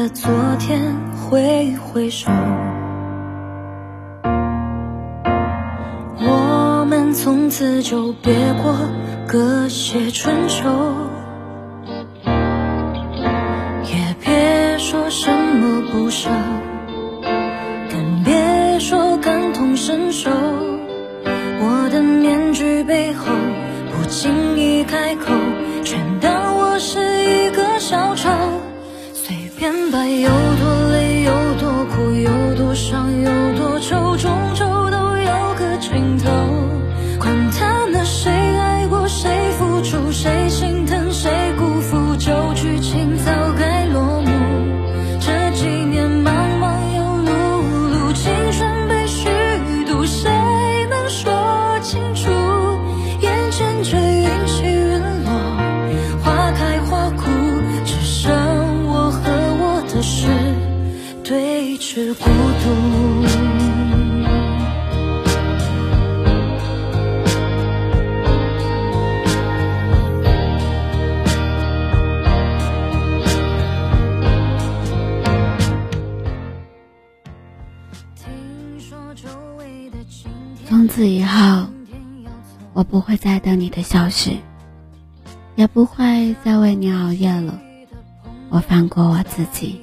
的昨天，挥挥手，我们从此就别过隔些春秋，也别说什么不舍，更别说感同身受。我的面具背后，不经意开口，全当我是一个小丑。变白有多是孤独。从此以后，我不会再等你的消息，也不会再为你熬夜了。我放过我自己，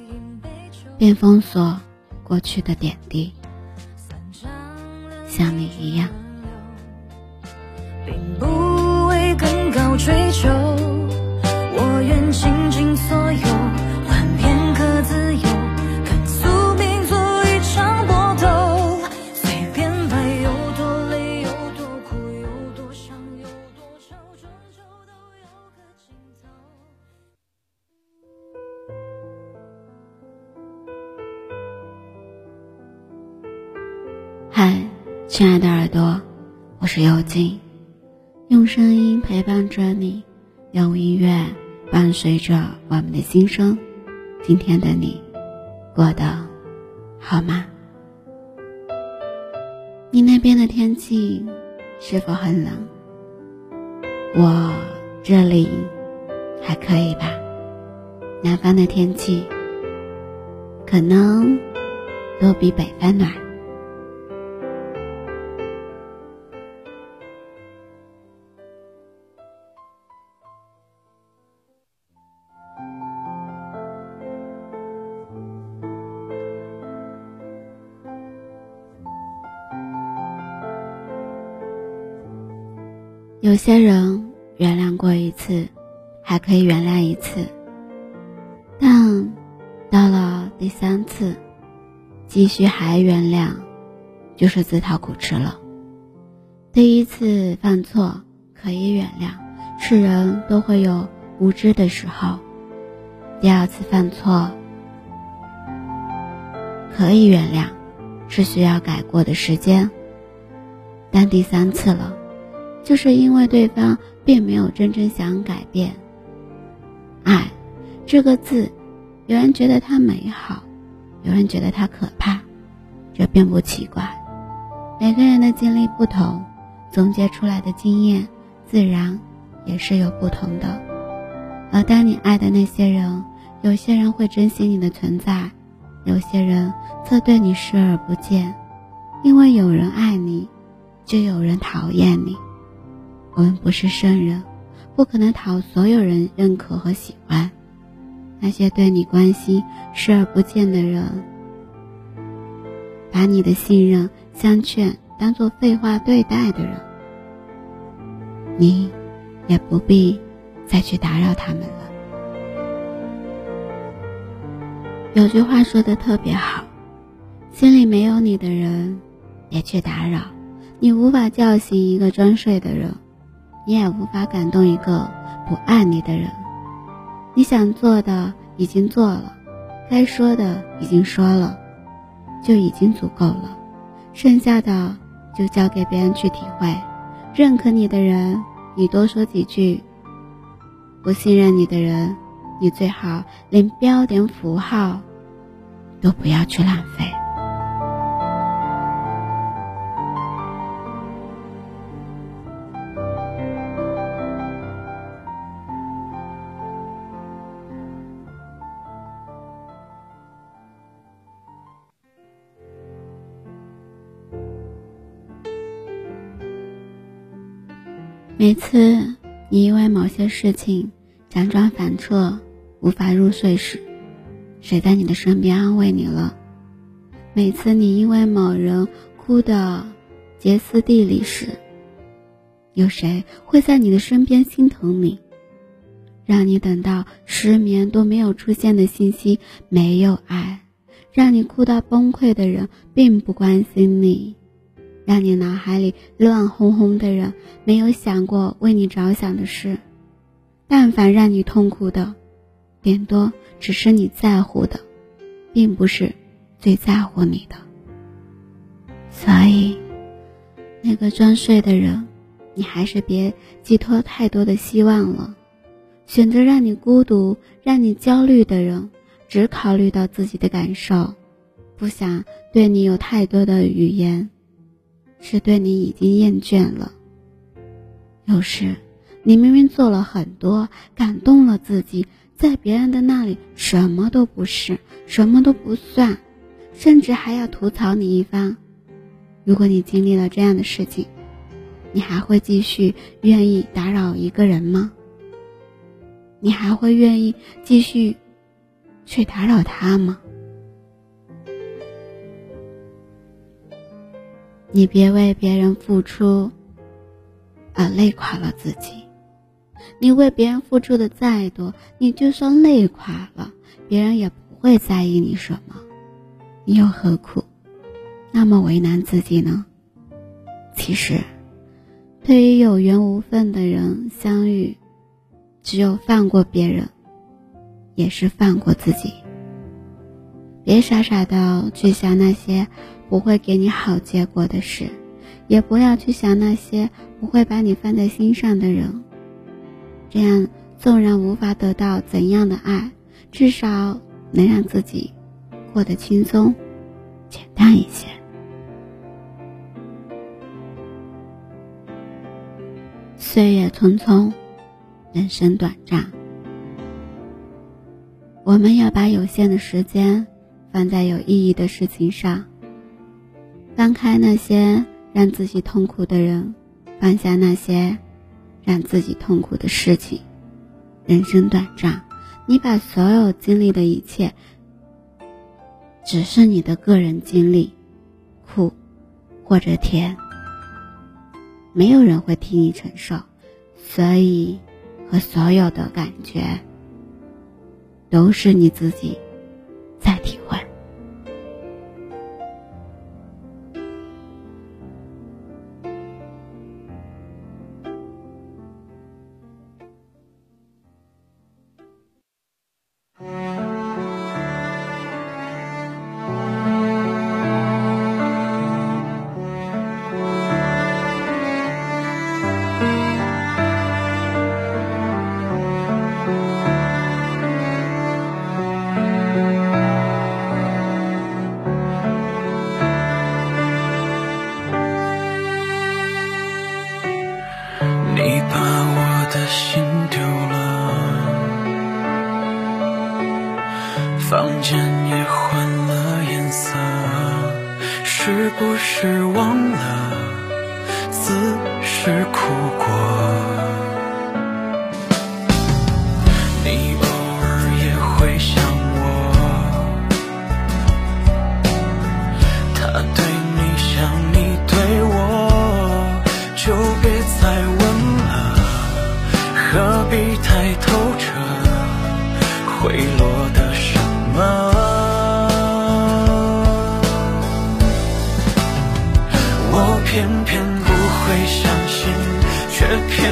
并封锁过去的点滴，像你一样。并不为更高追求，我愿倾尽亲爱的耳朵，我是尤静，用声音陪伴着你，用音乐伴随着我们的心声。今天的你过得好吗？你那边的天气是否很冷？我这里还可以吧。南方的天气可能都比北方暖。有些人原谅过一次，还可以原谅一次，但到了第三次，继续还原谅，就是自讨苦吃了。第一次犯错可以原谅，是人都会有无知的时候；第二次犯错可以原谅，是需要改过的时间。但第三次了。就是因为对方并没有真正想改变。爱，这个字，有人觉得它美好，有人觉得它可怕，这并不奇怪。每个人的经历不同，总结出来的经验自然也是有不同的。而当你爱的那些人，有些人会珍惜你的存在，有些人则对你视而不见。因为有人爱你，就有人讨厌你。我们不是圣人，不可能讨所有人认可和喜欢。那些对你关心视而不见的人，把你的信任、相劝当做废话对待的人，你也不必再去打扰他们了。有句话说的特别好：心里没有你的人，别去打扰。你无法叫醒一个装睡的人。你也无法感动一个不爱你的人。你想做的已经做了，该说的已经说了，就已经足够了。剩下的就交给别人去体会。认可你的人，你多说几句；不信任你的人，你最好连标点符号都不要去浪费。每次你因为某些事情辗转反侧、无法入睡时，谁在你的身边安慰你了？每次你因为某人哭得歇斯底里时，有谁会在你的身边心疼你？让你等到失眠都没有出现的信息，没有爱；让你哭到崩溃的人，并不关心你；让你脑海里乱哄哄的人，没有想过为你着想的事。但凡让你痛苦的，顶多只是你在乎的，并不是最在乎你的。所以，那个装睡的人，你还是别寄托太多的希望了。选择让你孤独、让你焦虑的人，只考虑到自己的感受，不想对你有太多的语言，是对你已经厌倦了。有时，你明明做了很多，感动了自己，在别人的那里什么都不是，什么都不算，甚至还要吐槽你一番。如果你经历了这样的事情，你还会继续愿意打扰一个人吗？你还会愿意继续去打扰他吗？你别为别人付出而累垮了自己。你为别人付出的再多，你就算累垮了，别人也不会在意你什么。你又何苦那么为难自己呢？其实，对于有缘无分的人相遇。只有放过别人，也是放过自己。别傻傻的去想那些不会给你好结果的事，也不要去想那些不会把你放在心上的人。这样，纵然无法得到怎样的爱，至少能让自己过得轻松、简单一些。岁月匆匆。人生短暂，我们要把有限的时间放在有意义的事情上。放开那些让自己痛苦的人，放下那些让自己痛苦的事情。人生短暂，你把所有经历的一切，只是你的个人经历，苦或者甜，没有人会替你承受，所以。和所有的感觉，都是你自己在体会。是不是忘了自是哭过？偏偏不会相信，却偏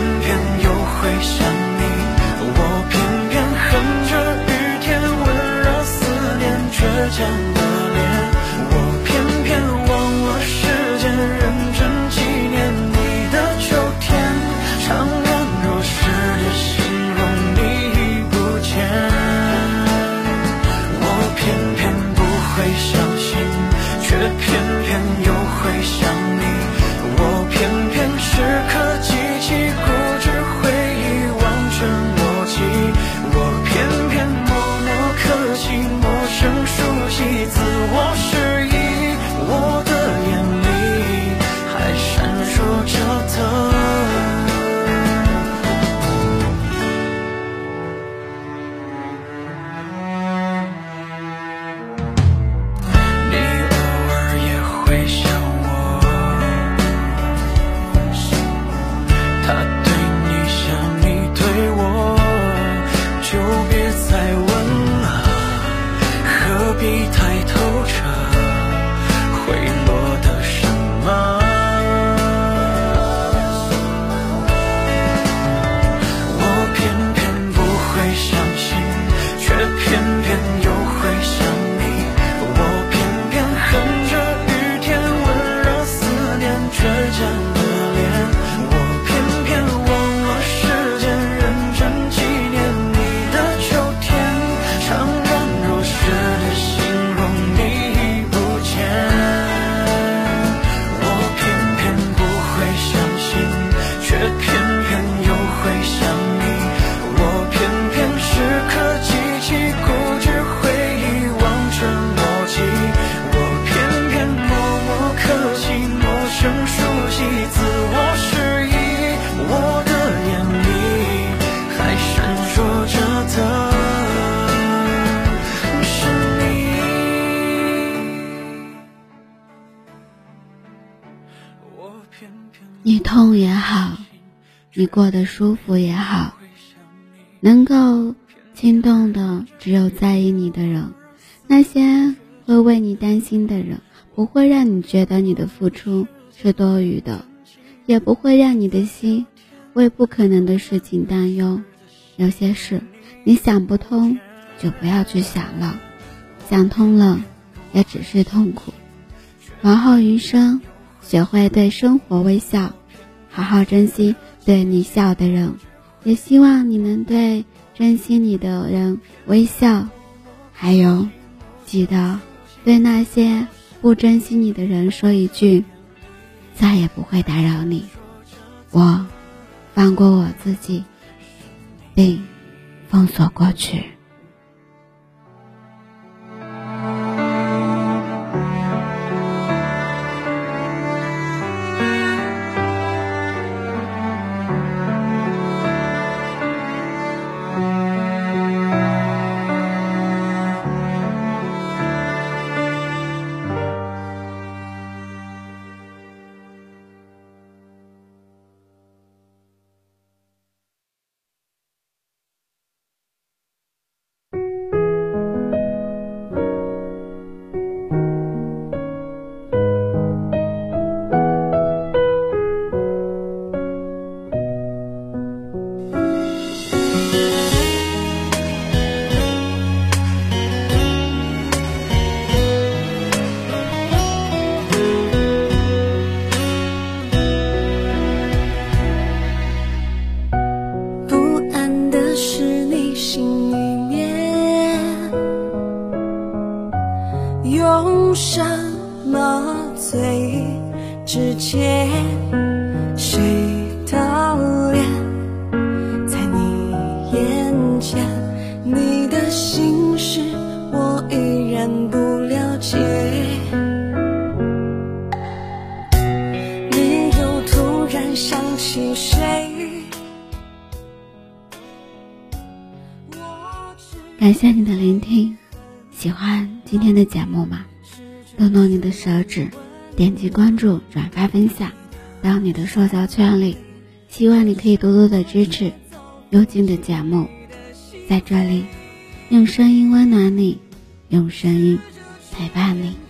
你痛也好，你过得舒服也好，能够心动的只有在意你的人，那些会为你担心的人，不会让你觉得你的付出是多余的，也不会让你的心为不可能的事情担忧。有些事你想不通，就不要去想了，想通了，也只是痛苦。往后余生，学会对生活微笑，好好珍惜对你笑的人，也希望你能对珍惜你的人微笑。还有，记得对那些不珍惜你的人说一句：再也不会打扰你。我放过我自己，并封锁过去。手指，点击关注、转发、分享到你的社交圈里。希望你可以多多的支持幽静的节目，在这里用声音温暖你，用声音陪伴你。